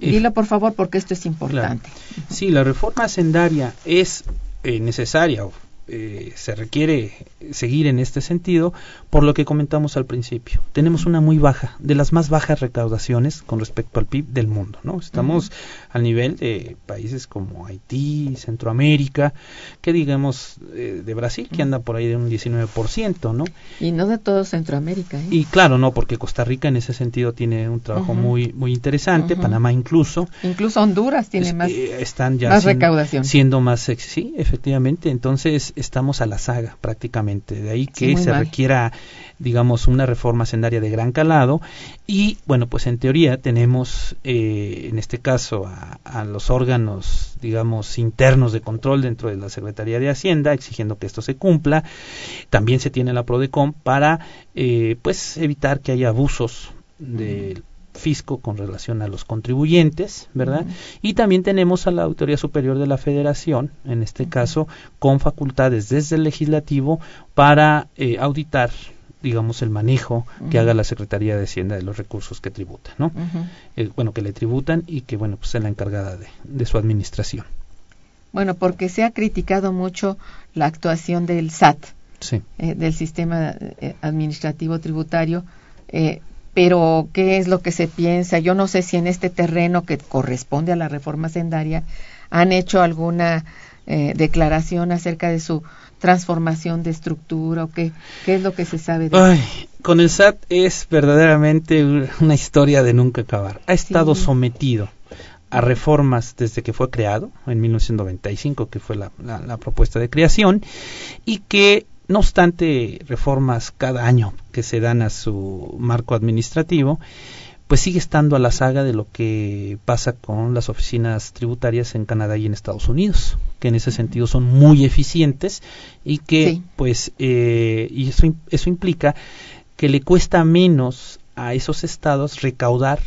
Eh, Dilo, por favor, porque esto es importante. Sí, la reforma hacendaria es eh, necesaria eh, se requiere seguir en este sentido por lo que comentamos al principio. Tenemos una muy baja, de las más bajas recaudaciones con respecto al PIB del mundo, ¿no? Estamos al nivel de países como Haití, Centroamérica, que digamos eh, de Brasil, que anda por ahí de un 19%, ¿no? Y no de todo Centroamérica, ¿eh? Y claro, no, porque Costa Rica en ese sentido tiene un trabajo muy muy interesante. Panamá incluso, Incluso Honduras tiene es- más. eh, están ya más siendo- recaudación. siendo más ex- sí efectivamente entonces estamos a la saga prácticamente de ahí que se mal. requiera digamos una reforma sendaria de gran calado. Y bueno pues en teoría tenemos eh, en este caso a, a los órganos digamos internos de control dentro de la Secretaría de Hacienda exigiendo que esto se cumpla. También se tiene la Prodecom para eh, pues evitar que haya abusos del fisco con relación a los contribuyentes, ¿verdad? Y también tenemos a la Autoridad Superior de la Federación, en este caso, con facultades desde el legislativo para eh, auditar, digamos, el manejo que haga la Secretaría de Hacienda de los recursos que tributa, ¿no? Eh, bueno, que le tributan y que, bueno, pues es la encargada de, de su administración. Bueno, porque se ha criticado mucho la actuación del SAT, Sí. eh, del sistema eh, administrativo tributario, eh, pero ¿qué es lo que se piensa? Yo no sé si en este terreno que corresponde a la reforma sendaria han hecho alguna eh, declaración acerca de su transformación de estructura o qué, qué es lo que se sabe de Ay, con el SAT es verdaderamente una historia de nunca acabar. Ha estado Sí. sometido a reformas desde que fue creado, en 1995, que fue la, la- la propuesta de creación, y que, no obstante reformas cada año que se dan a su marco administrativo, pues sigue estando a la saga de lo que pasa con las oficinas tributarias en Canadá y en Estados Unidos, que en ese sentido son muy eficientes y que, Sí. pues, eh, y eso, eso implica que le cuesta menos a esos estados recaudar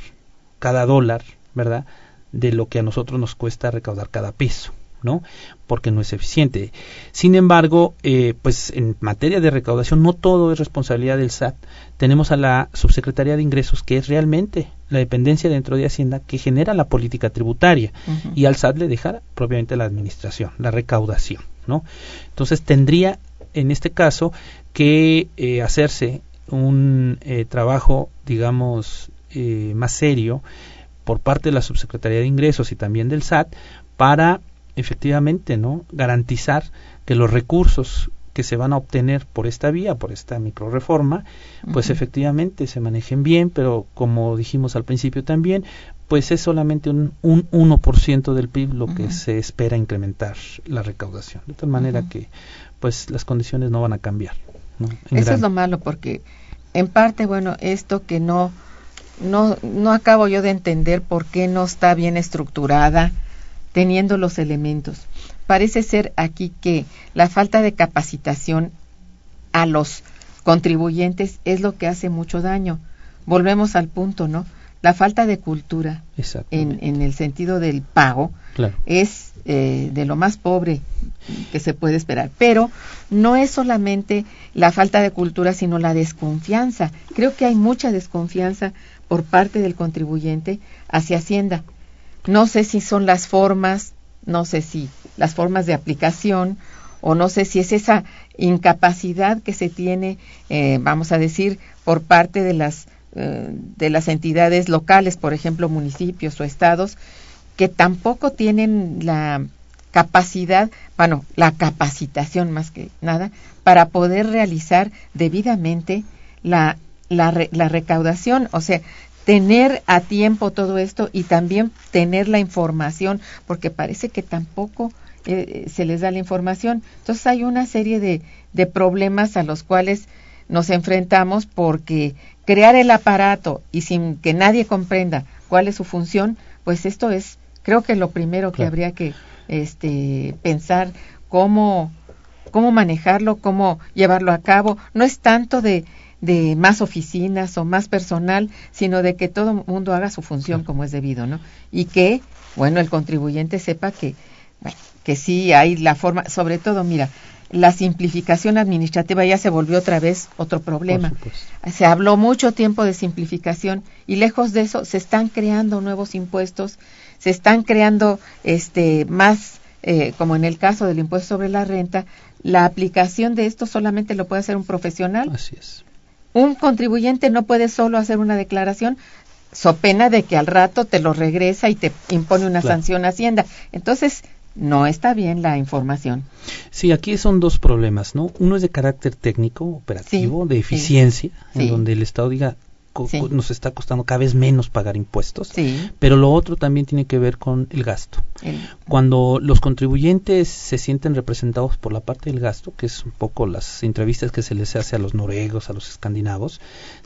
cada dólar, ¿verdad? De lo que a nosotros nos cuesta recaudar cada peso, ¿no? Porque no es eficiente. Sin embargo, eh, pues en materia de recaudación no todo es responsabilidad del SAT. Tenemos a la Subsecretaría de Ingresos, que es realmente la dependencia dentro de Hacienda que genera la política tributaria y al SAT le deja propiamente la administración, la recaudación, ¿no? Entonces tendría en este caso que eh, hacerse un eh, trabajo, digamos, eh, más serio por parte de la Subsecretaría de Ingresos y también del SAT para efectivamente, ¿no? garantizar que los recursos que se van a obtener por esta vía, por esta microreforma, pues efectivamente se manejen bien, pero como dijimos al principio también, pues es solamente un, un 1% del PIB lo que se espera incrementar la recaudación. De tal manera que pues las condiciones no van a cambiar. Eso gran- es lo malo porque en parte, bueno, esto que no no no acabo yo de entender por qué no está bien estructurada teniendo los elementos. Parece ser aquí que la falta de capacitación a los contribuyentes es lo que hace mucho daño. Volvemos al punto, ¿no? La falta de cultura en, el sentido del pago Claro. es eh, de lo más pobre que se puede esperar. Pero no es solamente la falta de cultura, sino la desconfianza. Creo que hay mucha desconfianza por parte del contribuyente hacia Hacienda. No sé si son las formas, no sé si las formas de aplicación o no sé si es esa incapacidad que se tiene, eh, vamos a decir, por parte de las eh, de las entidades locales, por ejemplo, municipios o estados, que tampoco tienen la capacidad, bueno, la capacitación más que nada, para poder realizar debidamente la, la, la recaudación, o sea, tener a tiempo todo esto y también tener la información, porque parece que tampoco eh, se les da la información. Entonces hay una serie de, de problemas a los cuales nos enfrentamos porque crear el aparato y sin que nadie comprenda cuál es su función, pues esto es, creo que lo primero que habría que este, pensar cómo, cómo manejarlo, cómo llevarlo a cabo. No es tanto de, de más oficinas o más personal, sino de que todo el mundo haga su función como es debido, ¿no? Y que, bueno, el contribuyente sepa que, bueno, que sí hay la forma, sobre todo, mira, la simplificación administrativa ya se volvió otra vez otro problema. Se habló mucho tiempo de simplificación y lejos de eso se están creando nuevos impuestos, se están creando este más, eh, como en el caso del impuesto sobre la renta, la aplicación de esto solamente lo puede hacer un profesional. Así es. Un contribuyente no puede solo hacer una declaración, so pena de que al rato te lo regresa y te impone una Claro. sanción a Hacienda. Entonces, no está bien la información. Sí, aquí son dos problemas, ¿no? Uno es de carácter técnico, operativo, Sí, de sí, eficiencia, en sí. donde el Estado diga, Sí. nos está costando cada vez menos pagar impuestos. Sí. Pero lo otro también tiene que ver con el gasto. el- Cuando los contribuyentes se sienten representados por la parte del gasto, que es un poco las entrevistas que se les hace a los noruegos, a los escandinavos,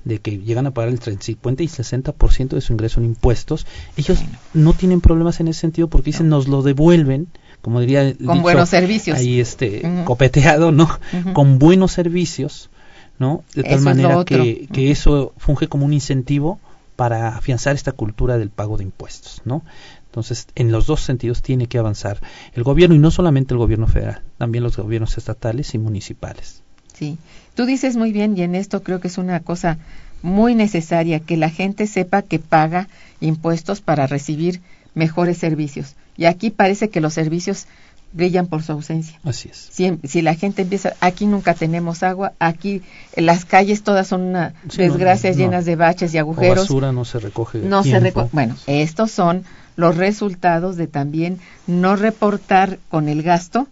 de que llegan a pagar el 30, 50 y 60% de su ingreso en impuestos, ellos no tienen problemas en ese sentido porque dicen nos lo devuelven, como diría Con dicho buenos servicios. ahí este copeteado, ¿no? Con buenos servicios, ¿no? De tal manera que, que eso funge como un incentivo para afianzar esta cultura del pago de impuestos, ¿no? Entonces, en los dos sentidos tiene que avanzar el gobierno y no solamente el gobierno federal, también los gobiernos estatales y municipales. Sí, tú dices muy bien y en esto creo que es una cosa muy necesaria que la gente sepa que paga impuestos para recibir mejores servicios. Y aquí parece que los servicios brillan por su ausencia. Así es. Si, si la gente empieza, aquí nunca tenemos agua, aquí las calles todas son una Sí, no, desgracias no. llenas de baches y O agujeros. basura no se recoge. no se tiempo. reco- bueno estos son los resultados de también no reportar con el gasto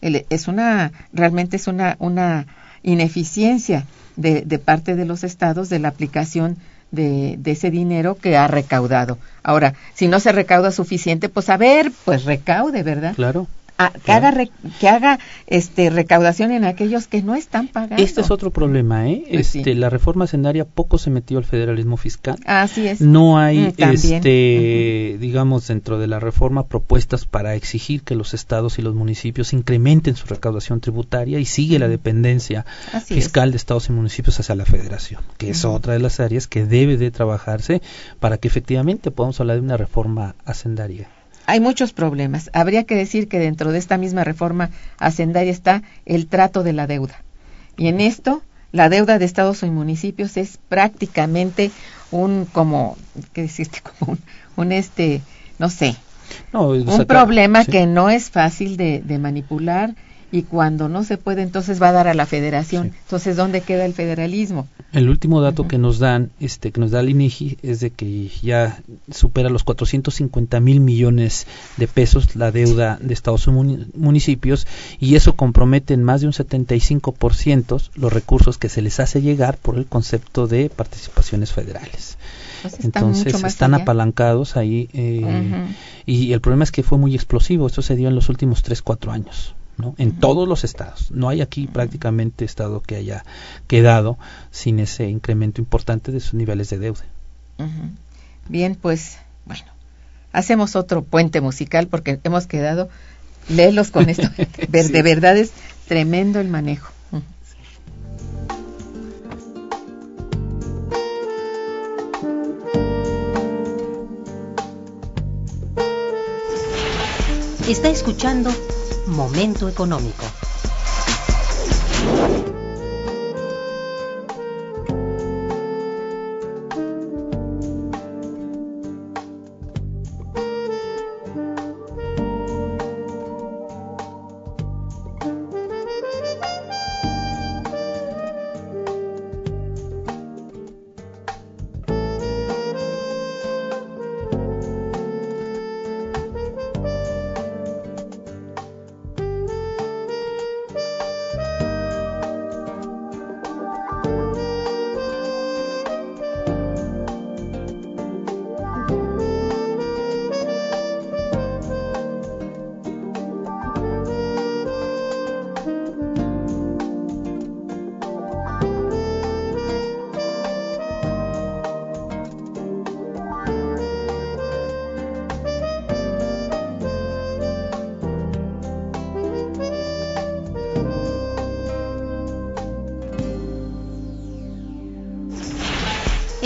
El- es una realmente es una una ineficiencia de, de parte de los estados de la aplicación de, de ese dinero que ha recaudado ahora si no se recauda suficiente pues a ver pues recaude verdad Claro. Ah, que haga re- que haga este recaudación en aquellos que no están pagando Este es otro problema, ¿eh? Pues sí. Este, la reforma hacendaria poco se metió al federalismo fiscal. así es No hay, Mm, este, digamos, dentro de la reforma propuestas para exigir que los estados y los municipios incrementen su recaudación tributaria y sigue la dependencia Así es. fiscal de estados y municipios hacia la federación, que es otra de las áreas que debe de trabajarse para que efectivamente podamos hablar de una reforma hacendaria. Hay muchos problemas. Habría que decir que dentro de esta misma reforma hacendaria está el trato de la deuda. Y en esto, la deuda de estados y municipios es prácticamente un, como, ¿qué decirte? <laughs> Como un, un este, no sé, No, un problema sí. que no es fácil de, de manipular y cuando no se puede entonces va a dar a la federación. Entonces, ¿dónde queda el federalismo? El último dato que nos dan, este, que nos da el INEGI es de que ya supera los 450 mil millones de pesos la deuda de estados y municipios y eso compromete en más de un 75% los recursos que se les hace llegar por el concepto de participaciones federales. Pues Entonces están apalancados ahí eh, y el problema es que fue muy explosivo. Esto se dio en los últimos 3, 4 años. ¿No? En todos los estados. No hay aquí prácticamente estado que haya quedado sin ese incremento importante de sus niveles de deuda. Bien, pues bueno, hacemos otro puente musical porque hemos quedado léelos con esto. <laughs> De verdad es tremendo el manejo. Está escuchando Momento Económico.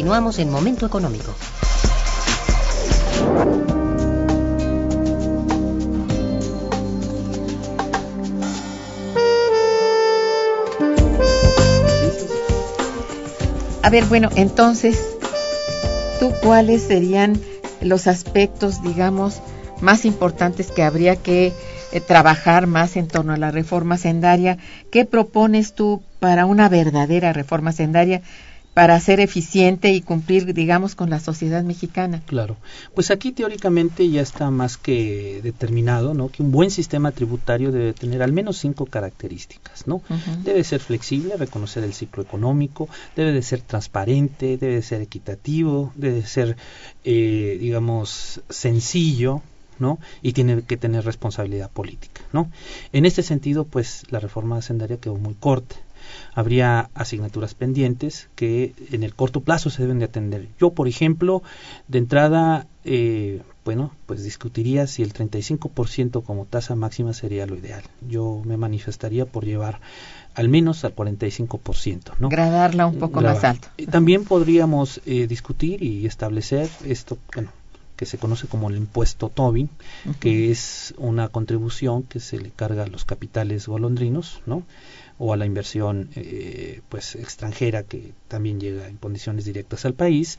Continuamos en Momento Económico. A ver, bueno, entonces, ¿tú cuáles serían los aspectos, digamos, más importantes que habría que eh, trabajar más en torno a la reforma sendaria? ¿Qué propones tú para una verdadera reforma sendaria? Para ser eficiente y cumplir, digamos, con la sociedad mexicana. Claro. Pues aquí teóricamente ya está más que determinado, ¿no? Que un buen sistema tributario debe tener al menos cinco características, ¿no? Debe ser flexible, reconocer el ciclo económico, debe de ser transparente, debe de ser equitativo, debe de ser, eh, digamos, sencillo, ¿no? Y tiene que tener responsabilidad política, ¿no? En este sentido, pues la reforma hacendaria quedó muy corta habría asignaturas pendientes que en el corto plazo se deben de atender. Yo, por ejemplo, de entrada, eh, bueno, pues discutiría si el 35% como tasa máxima sería lo ideal. Yo me manifestaría por llevar al menos al 45%, ¿no? Gradarla un poco más alto. También podríamos eh, discutir y establecer esto, bueno, que se conoce como el impuesto Tobin, que es una contribución que se le carga a los capitales golondrinos, ¿no? O a la inversión eh, pues extranjera que también llega en condiciones directas al país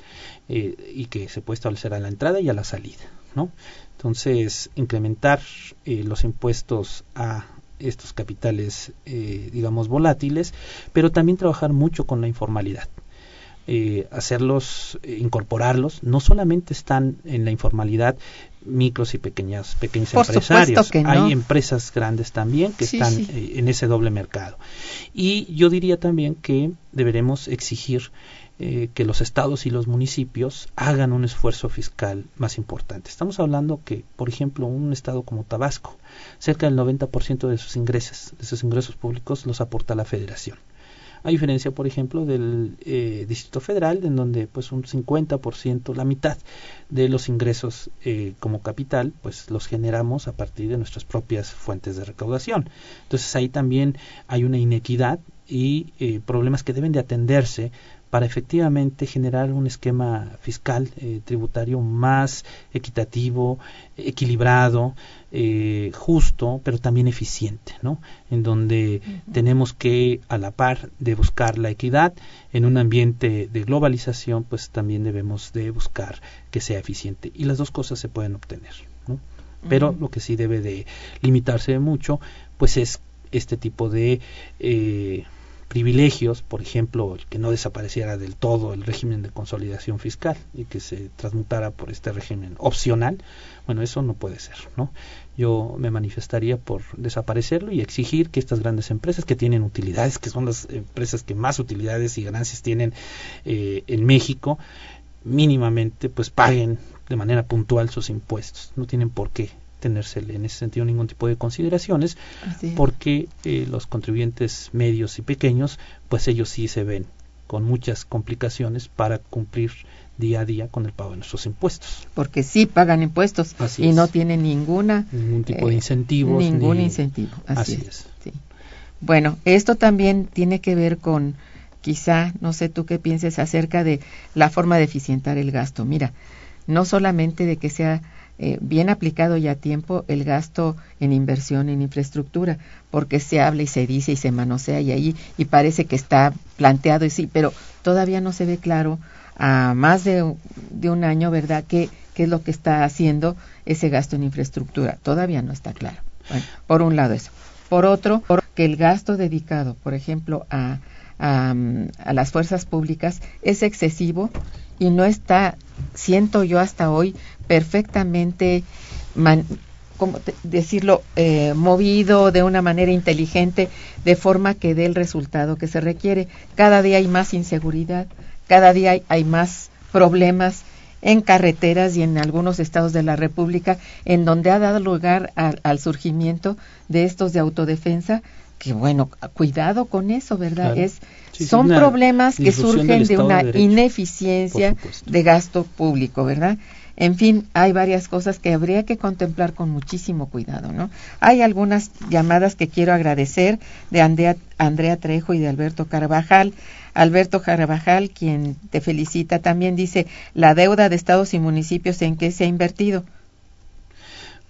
eh, y que se puede establecer a la entrada y a la salida no entonces incrementar eh, los impuestos a estos capitales digamos volátiles pero también trabajar mucho con la informalidad hacerlos, incorporarlos, no solamente están en la informalidad micros y pequeñas pequeños Por empresarios, supuesto que no. hay empresas grandes también que Sí, están sí. eh, en ese doble mercado. Y yo diría también que deberemos exigir eh, que los estados y los municipios hagan un esfuerzo fiscal más importante. Estamos hablando que, por ejemplo, un estado como Tabasco, cerca del 90% de sus ingresos, de sus ingresos públicos los aporta la federación. A diferencia, por ejemplo, del eh, Distrito Federal, en donde pues un 50%, la mitad de los ingresos eh, como capital, pues los generamos a partir de nuestras propias fuentes de recaudación. Entonces ahí también hay una inequidad y eh, problemas que deben de atenderse para efectivamente generar un esquema fiscal eh, tributario más equitativo, equilibrado, eh, justo, pero también eficiente, ¿no? En donde tenemos que, a la par de buscar la equidad, en un ambiente de globalización, pues también debemos de buscar que sea eficiente. Y las dos cosas se pueden obtener, ¿no? Pero lo que sí debe de limitarse mucho, pues es este tipo de eh, privilegios, por ejemplo, que no desapareciera del todo el régimen de consolidación fiscal y que se transmutara por este régimen opcional, bueno, eso no puede ser, ¿no? Yo me manifestaría por desaparecerlo y exigir que estas grandes empresas que tienen utilidades, que son las empresas que más utilidades y ganancias tienen eh, en México, mínimamente pues paguen de manera puntual sus impuestos. No tienen por qué tenérsele en ese sentido ningún tipo de consideraciones porque eh, los contribuyentes medios y pequeños pues ellos sí se ven con muchas complicaciones para cumplir día a día con el pago de nuestros impuestos. porque sí pagan impuestos Así y es. no tienen ninguna Ningún tipo de eh, incentivos. ningún ni- incentivo así, Así es, es. sí. bueno esto también tiene que ver con quizá no sé tú qué pienses acerca de la forma de eficientar el gasto mira no solamente de que sea eh, bien aplicado y a tiempo el gasto en inversión en infraestructura, porque se habla y se dice y se manosea y ahí y parece que está planteado y sí, pero todavía no se ve claro a más de, de un año, ¿verdad? ¿Qué, ¿Qué es lo que está haciendo ese gasto en infraestructura? Todavía no está claro. Bueno, por un lado eso. Por otro, que el gasto dedicado, por ejemplo, a, mm, a las fuerzas públicas es excesivo y no está, siento yo hasta hoy, perfectamente, man- ¿cómo te- decirlo?, eh, movido de una manera inteligente, de forma que dé el resultado que se requiere. Cada día hay más inseguridad, cada día hay, hay más problemas en carreteras y en algunos estados de la República, en donde ha dado lugar al- al surgimiento de estos de autodefensa, que bueno, cuidado con eso, ¿verdad? Claro. Es, Sí, son problemas que surgen de una ineficiencia de gasto público, ¿verdad? En fin, hay varias cosas que habría que contemplar con muchísimo cuidado, ¿no? Hay algunas llamadas que quiero agradecer de Andrea, Andrea Trejo y de Alberto Carvajal. Alberto Carvajal, quien te felicita, también dice la deuda de estados y municipios en que se ha invertido.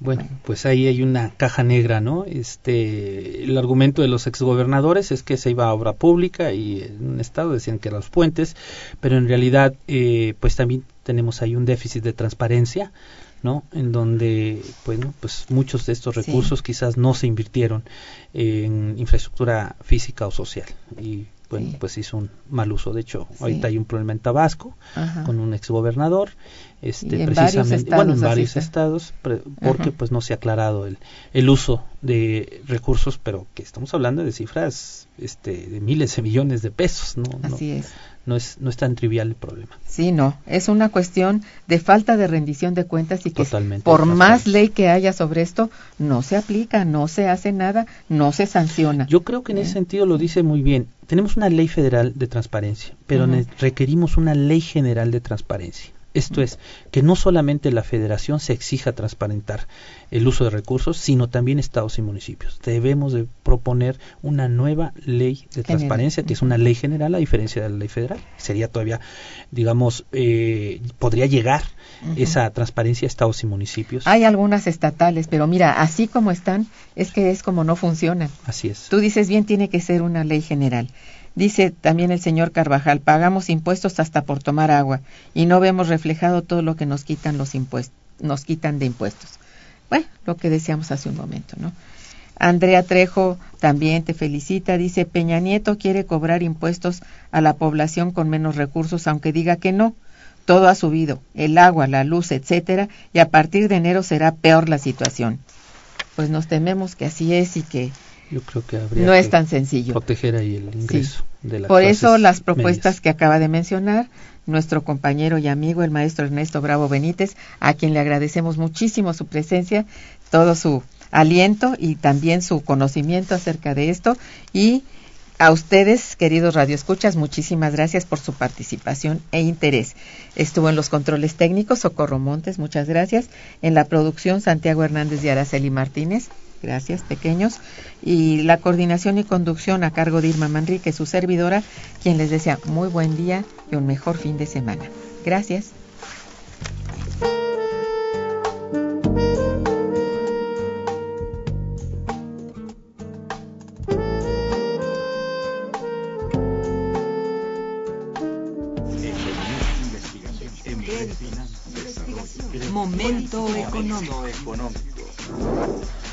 Bueno, pues ahí hay una caja negra, ¿no? Este, el argumento de los exgobernadores es que se iba a obra pública y en un estado decían que eran los puentes, pero en realidad, eh, pues también tenemos ahí un déficit de transparencia, ¿no? En donde, bueno, pues muchos de estos Sí. recursos quizás no se invirtieron en infraestructura física o social y bueno, Sí. pues hizo un mal uso. De hecho, Sí. ahorita hay un problema en Tabasco Ajá. con un exgobernador, este, Y en varios precisamente, bueno, en varios estados, pre- porque Ajá. pues no se ha aclarado el, el uso de recursos, pero que estamos hablando de cifras este, de miles de millones de pesos, ¿no? no, Así es. No es, no es tan trivial el problema. Sí, no, es una cuestión de falta de rendición de cuentas y que Totalmente, por más ley que haya sobre esto, no se aplica, no se hace nada, no se sanciona. Yo creo que en ese ¿Eh? sentido lo dice muy bien. Tenemos una ley federal de transparencia, pero requerimos una ley general de transparencia. Esto es, que no solamente la federación se exija transparentar el uso de recursos, sino también estados y municipios. Debemos de proponer una nueva ley de General. transparencia, que es una ley general a diferencia de la ley federal. Sería todavía, digamos, eh, podría llegar esa transparencia a estados y municipios. Hay algunas estatales, pero mira, así como están, es que es como no funcionan. Así es. Tú dices bien, tiene que ser una ley general. Dice también el señor Carvajal, pagamos impuestos hasta por tomar agua y no vemos reflejado todo lo que nos quitan los impuestos, nos quitan de impuestos. Bueno, lo que decíamos hace un momento, ¿no? Andrea Trejo también te felicita, dice Peña Nieto quiere cobrar impuestos a la población con menos recursos, aunque diga que no. Todo ha subido, el agua, la luz, etcétera, y a partir de enero será peor la situación. Pues nos tememos que así es y que Yo creo que habría no que es tan sencillo. proteger ahí el ingreso de las Por eso las propuestas medias. que acaba de mencionar nuestro compañero y amigo, el maestro Ernesto Bravo Benítez, a quien le agradecemos muchísimo su presencia, todo su aliento y también su conocimiento acerca de esto. Y a ustedes, queridos radioescuchas, muchísimas gracias por su participación e interés. Estuvo en los controles técnicos Socorro Montes, muchas gracias. En la producción Santiago Hernández y Araceli Martínez. Gracias, pequeños. Y la coordinación y conducción a cargo de Irma Manrique, su servidora, quien les desea muy buen día y un mejor fin de semana. Gracias. Momento económico.